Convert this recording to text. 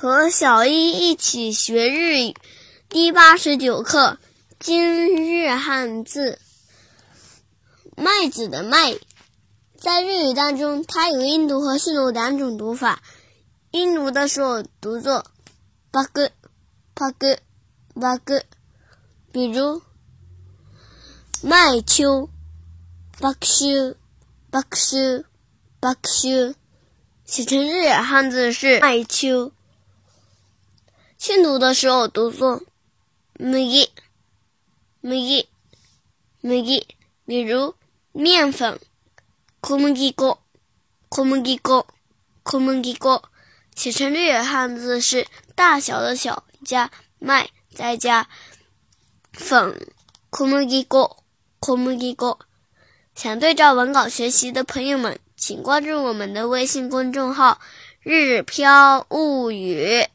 和小一一起学日语第八十九课今日汉字。麦子的麦，在日语当中，它有音读和训读两种读法。音读的时候读作バグ、バグ、バグ。比如麦秋、バクシュ、バクシュ、バクシュ。写成日语汉字是麦秋。 训读的时候读作麦、麦、麦。比如面粉小麦粉、小麦粉、小麦粉。写成日语汉字是大小的小加麦再加粉小麦粉、小麦粉。想对照文稿学习的朋友们，请关注我们的微信公众号“日飘物语”。